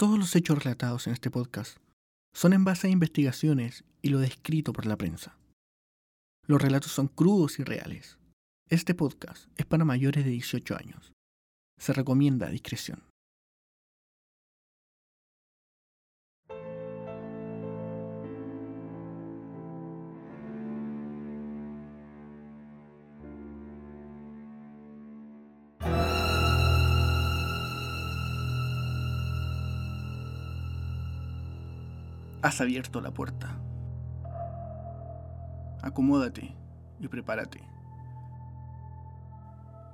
Todos los hechos relatados en este podcast son en base a investigaciones y lo descrito por la prensa. Los relatos son crudos y reales. Este podcast es para mayores de 18 años. Se recomienda discreción. Has abierto la puerta. Acomódate y prepárate.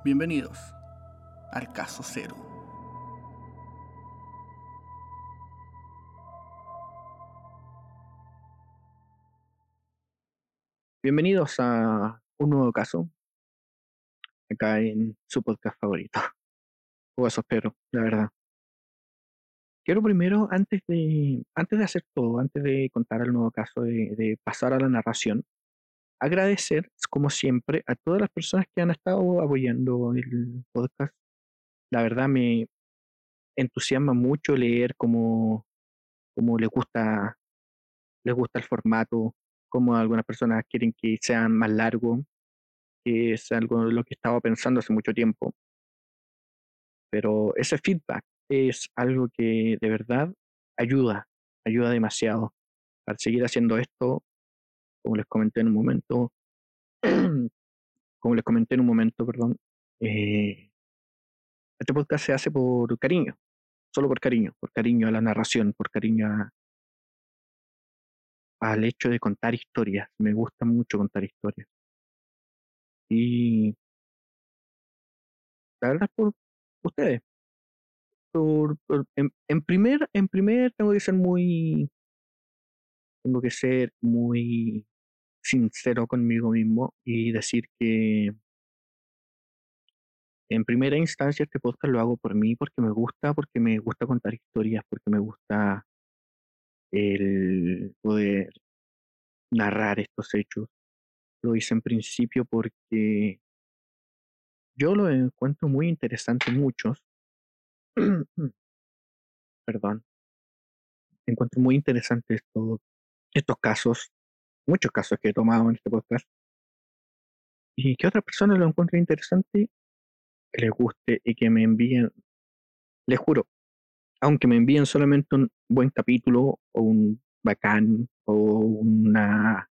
Bienvenidos al caso cero. Bienvenidos a un nuevo caso acá en su podcast favorito. O eso espero, la verdad. Quiero primero, antes de, antes de hacer todo, antes de contar el nuevo caso, de, pasar a la narración, agradecer, como siempre, a todas las personas que han estado apoyando el podcast. La verdad me entusiasma mucho leer cómo, cómo les gusta, les gusta el formato, cómo algunas personas quieren que sean más largo, que es algo de lo que estaba pensando hace mucho tiempo. Pero ese feedback es algo que de verdad ayuda, ayuda demasiado para seguir haciendo esto, como les comenté en un momento, como les comenté en un momento, perdón, eh, este podcast se hace por cariño, solo por cariño, por cariño a la narración, por cariño a- al hecho de contar historias. Me gusta mucho contar historias. Y la verdad por ustedes. En, en primer, en primer tengo que ser muy, tengo que ser muy sincero conmigo mismo y decir que en primera instancia este podcast lo hago por mí, porque me gusta, porque me gusta contar historias, porque me gusta el poder narrar estos hechos. Lo hice en principio porque yo lo encuentro muy interesante muchos. Perdón. Encuentro muy interesante esto, estos casos, muchos casos que he tomado en este podcast. Y que otras personas lo encuentren interesante, que les guste y que me envíen, les juro, aunque me envíen solamente un buen capítulo o un bacán o una,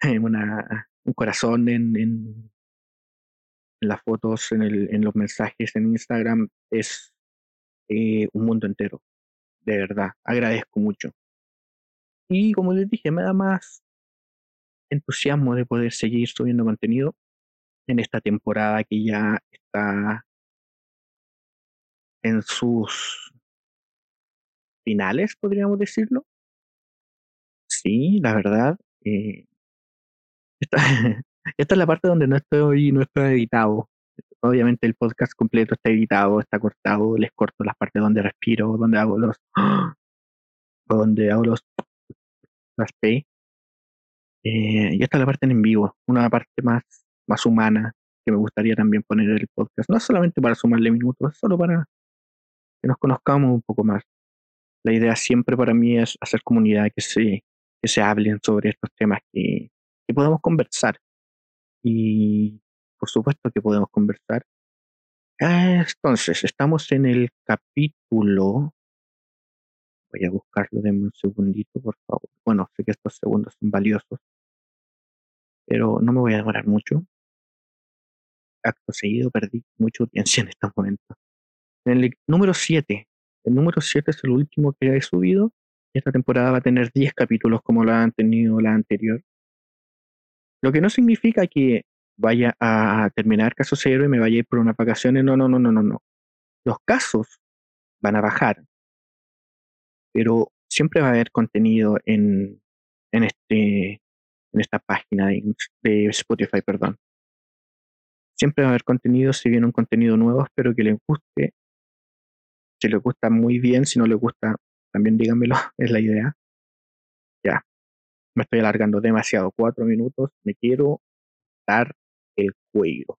una un corazón en las fotos, en, el, en los mensajes en Instagram, es eh, un mundo entero. De verdad, agradezco mucho. Y como les dije, me da más entusiasmo de poder seguir subiendo contenido en esta temporada que ya está en sus finales, podríamos decirlo. Sí, la verdad. eh, esta, esta es la parte donde no estoy, no estoy editado. Obviamente el podcast completo está editado, está cortado, les corto las partes donde respiro, donde hago los donde hago los las P. Eh, y esta es la parte en vivo, una parte más, más humana que me gustaría también poner en el podcast. No solamente para sumarle minutos, solo para que nos conozcamos un poco más. La idea siempre para mí es hacer comunidad, que se, que se hablen sobre estos temas, que, que podamos conversar. Y por supuesto que podemos conversar. Ah, Entonces, estamos en el capítulo. Voy a buscarlo, denme un segundito, por favor. Bueno, sé que estos segundos son valiosos, pero no me voy a demorar mucho. Acto seguido, perdí mucha audiencia en este momento. En el número 7. El número 7 es el último que he subido. Esta temporada va a tener 10 capítulos como lo han tenido la anterior. Lo que no significa que vaya a terminar caso cero y me vaya a ir por unas vacaciones. No, no, no, no, no, no. Los casos van a bajar, pero siempre va a haber contenido en, en, este, en esta página de, de Spotify, perdón. Siempre va a haber contenido, si viene un contenido nuevo, espero que les guste. Si les gusta muy bien, si no les gusta, también díganmelo, es la idea. Ya, me estoy alargando demasiado, cuatro minutos, me quiero dar el cuello.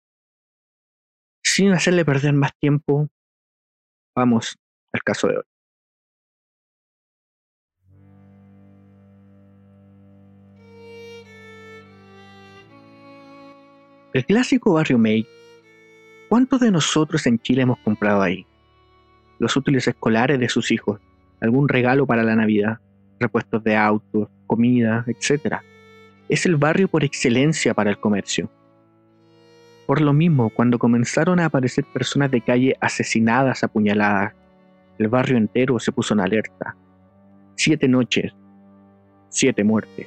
Sin hacerle perder más tiempo, vamos al caso de hoy. El clásico barrio May. ¿Cuántos de nosotros en Chile hemos comprado ahí? Los útiles escolares de sus hijos, algún regalo para la Navidad, repuestos de autos, comida, etc. Es el barrio por excelencia para el comercio. Por lo mismo, cuando comenzaron a aparecer personas de calle asesinadas, apuñaladas, el barrio entero se puso en alerta. Siete noches, siete muertes.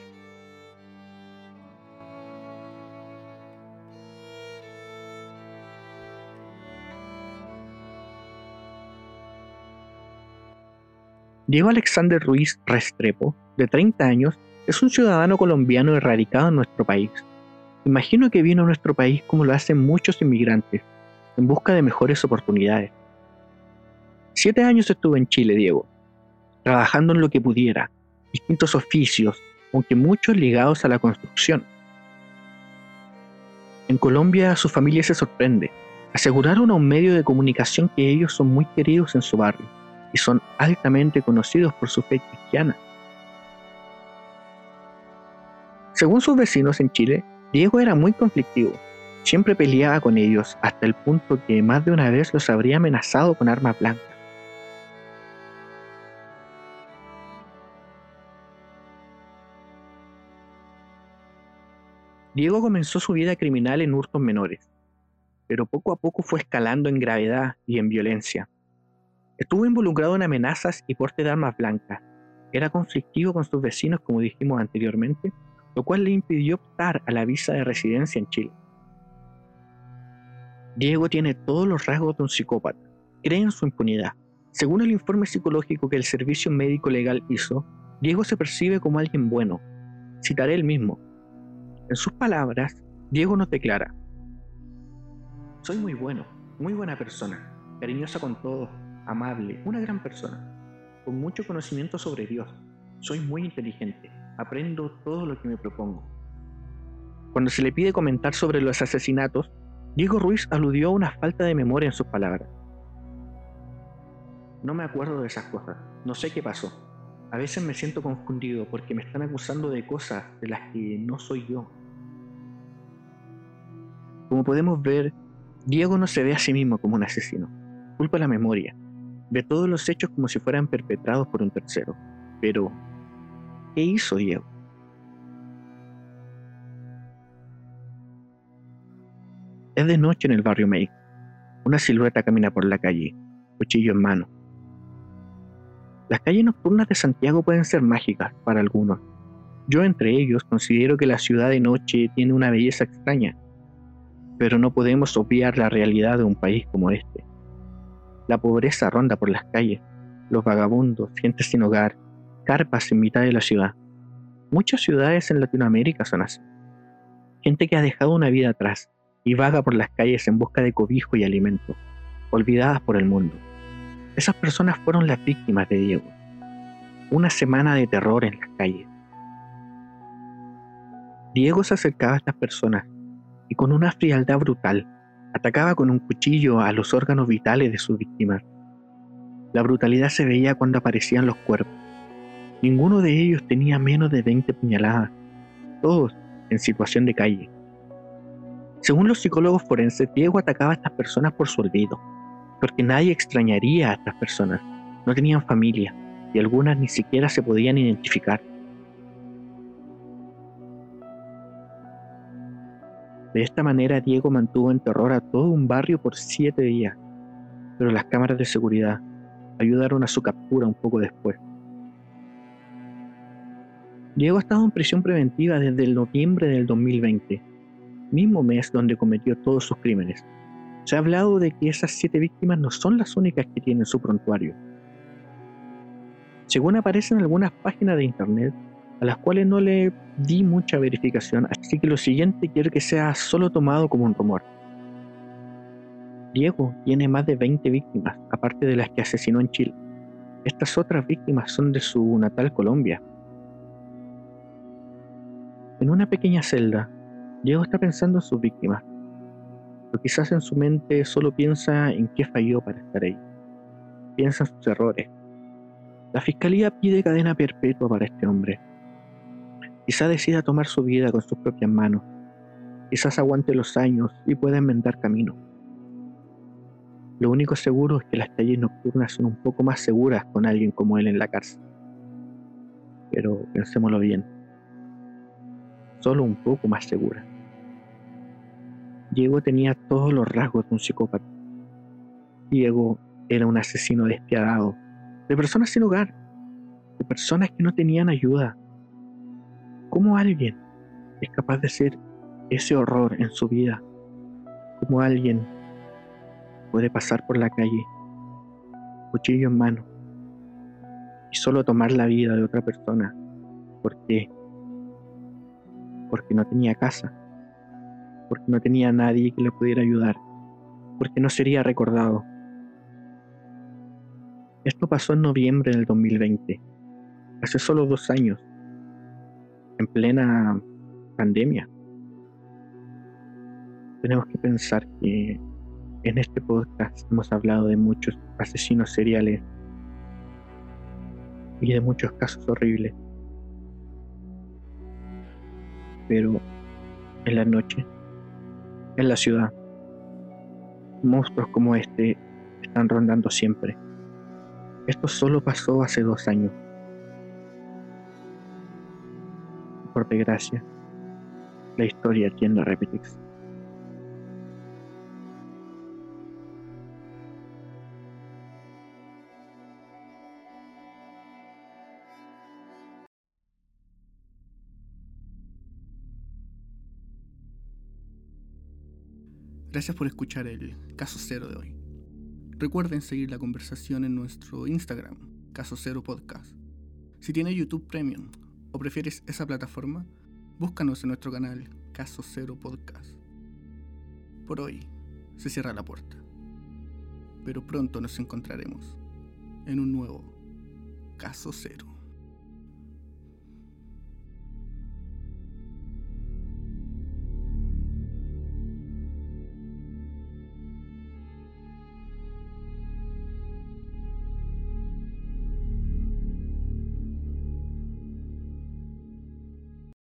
Diego Alexander Ruiz Restrepo, de 30 años, es un ciudadano colombiano erradicado en nuestro país. Imagino que vino a nuestro país como lo hacen muchos inmigrantes, en busca de mejores oportunidades. Siete años estuve en Chile, Diego, trabajando en lo que pudiera, distintos oficios, aunque muchos ligados a la construcción. En Colombia su familia se sorprende. Aseguraron a un medio de comunicación que ellos son muy queridos en su barrio y son altamente conocidos por su fe cristiana. Según sus vecinos en Chile, Diego era muy conflictivo. Siempre peleaba con ellos hasta el punto que más de una vez los habría amenazado con armas blancas. Diego comenzó su vida criminal en hurtos menores, pero poco a poco fue escalando en gravedad y en violencia. Estuvo involucrado en amenazas y porte de armas blancas. Era conflictivo con sus vecinos, como dijimos anteriormente, lo cual le impidió optar a la visa de residencia en Chile. Diego tiene todos los rasgos de un psicópata. Cree en su impunidad. Según el informe psicológico que el Servicio Médico Legal hizo, Diego se percibe como alguien bueno. Citaré el mismo. En sus palabras, Diego nos declara, Soy muy bueno, muy buena persona, cariñosa con todos, amable, una gran persona, con mucho conocimiento sobre Dios. Soy muy inteligente, aprendo todo lo que me propongo. Cuando se le pide comentar sobre los asesinatos, Diego Ruiz aludió a una falta de memoria en sus palabras. No me acuerdo de esas cosas, no sé qué pasó. A veces me siento confundido porque me están acusando de cosas de las que no soy yo. Como podemos ver, Diego no se ve a sí mismo como un asesino, culpa la memoria, ve todos los hechos como si fueran perpetrados por un tercero. Pero, ¿qué hizo Diego? Es de noche en el barrio May. Una silueta camina por la calle, cuchillo en mano. Las calles nocturnas de Santiago pueden ser mágicas para algunos. Yo entre ellos considero que la ciudad de noche tiene una belleza extraña, pero no podemos obviar la realidad de un país como este. La pobreza ronda por las calles, los vagabundos, gente sin hogar, carpas en mitad de la ciudad. Muchas ciudades en Latinoamérica son así. Gente que ha dejado una vida atrás y vaga por las calles en busca de cobijo y alimento, olvidadas por el mundo. Esas personas fueron las víctimas de Diego. Una semana de terror en las calles. Diego se acercaba a estas personas y con una frialdad brutal Atacaba con un cuchillo a los órganos vitales de sus víctimas. La brutalidad se veía cuando aparecían los cuerpos. Ninguno de ellos tenía menos de 20 puñaladas, todos en situación de calle. Según los psicólogos forenses, Diego atacaba a estas personas por su olvido, porque nadie extrañaría a estas personas. No tenían familia y algunas ni siquiera se podían identificar. De esta manera Diego mantuvo en terror a todo un barrio por siete días, pero las cámaras de seguridad ayudaron a su captura un poco después. Diego ha estado en prisión preventiva desde el noviembre del 2020, mismo mes donde cometió todos sus crímenes. Se ha hablado de que esas siete víctimas no son las únicas que tienen su prontuario. Según aparece en algunas páginas de internet, a las cuales no le di mucha verificación, así que lo siguiente quiero que sea solo tomado como un rumor. Diego tiene más de 20 víctimas, aparte de las que asesinó en Chile. Estas otras víctimas son de su natal Colombia. En una pequeña celda, Diego está pensando en sus víctimas, pero quizás en su mente solo piensa en qué falló para estar ahí. Piensa en sus errores. La fiscalía pide cadena perpetua para este hombre, Quizá decida tomar su vida con sus propias manos. Quizás aguante los años y pueda inventar camino. Lo único seguro es que las calles nocturnas son un poco más seguras con alguien como él en la cárcel. Pero pensémoslo bien. Solo un poco más segura. Diego tenía todos los rasgos de un psicópata. Diego era un asesino despiadado, de personas sin hogar, de personas que no tenían ayuda. ¿Cómo alguien es capaz de ser ese horror en su vida? ¿Cómo alguien puede pasar por la calle, cuchillo en mano, y solo tomar la vida de otra persona. ¿Por qué? Porque no tenía casa, porque no tenía nadie que le pudiera ayudar, porque no sería recordado. Esto pasó en noviembre del 2020, hace solo dos años, en plena pandemia. Tenemos que pensar que en este podcast hemos hablado de muchos asesinos seriales y de muchos casos horribles. Pero en la noche, en la ciudad, monstruos como este están rondando siempre. Esto solo pasó hace dos años. Por desgracia, la historia tiende a repetirse. Gracias por escuchar el caso cero de hoy. Recuerden seguir la conversación en nuestro Instagram, Caso Cero Podcast. Si tienes YouTube Premium o prefieres esa plataforma, búscanos en nuestro canal Caso Cero Podcast. Por hoy se cierra la puerta, pero pronto nos encontraremos en un nuevo Caso Cero.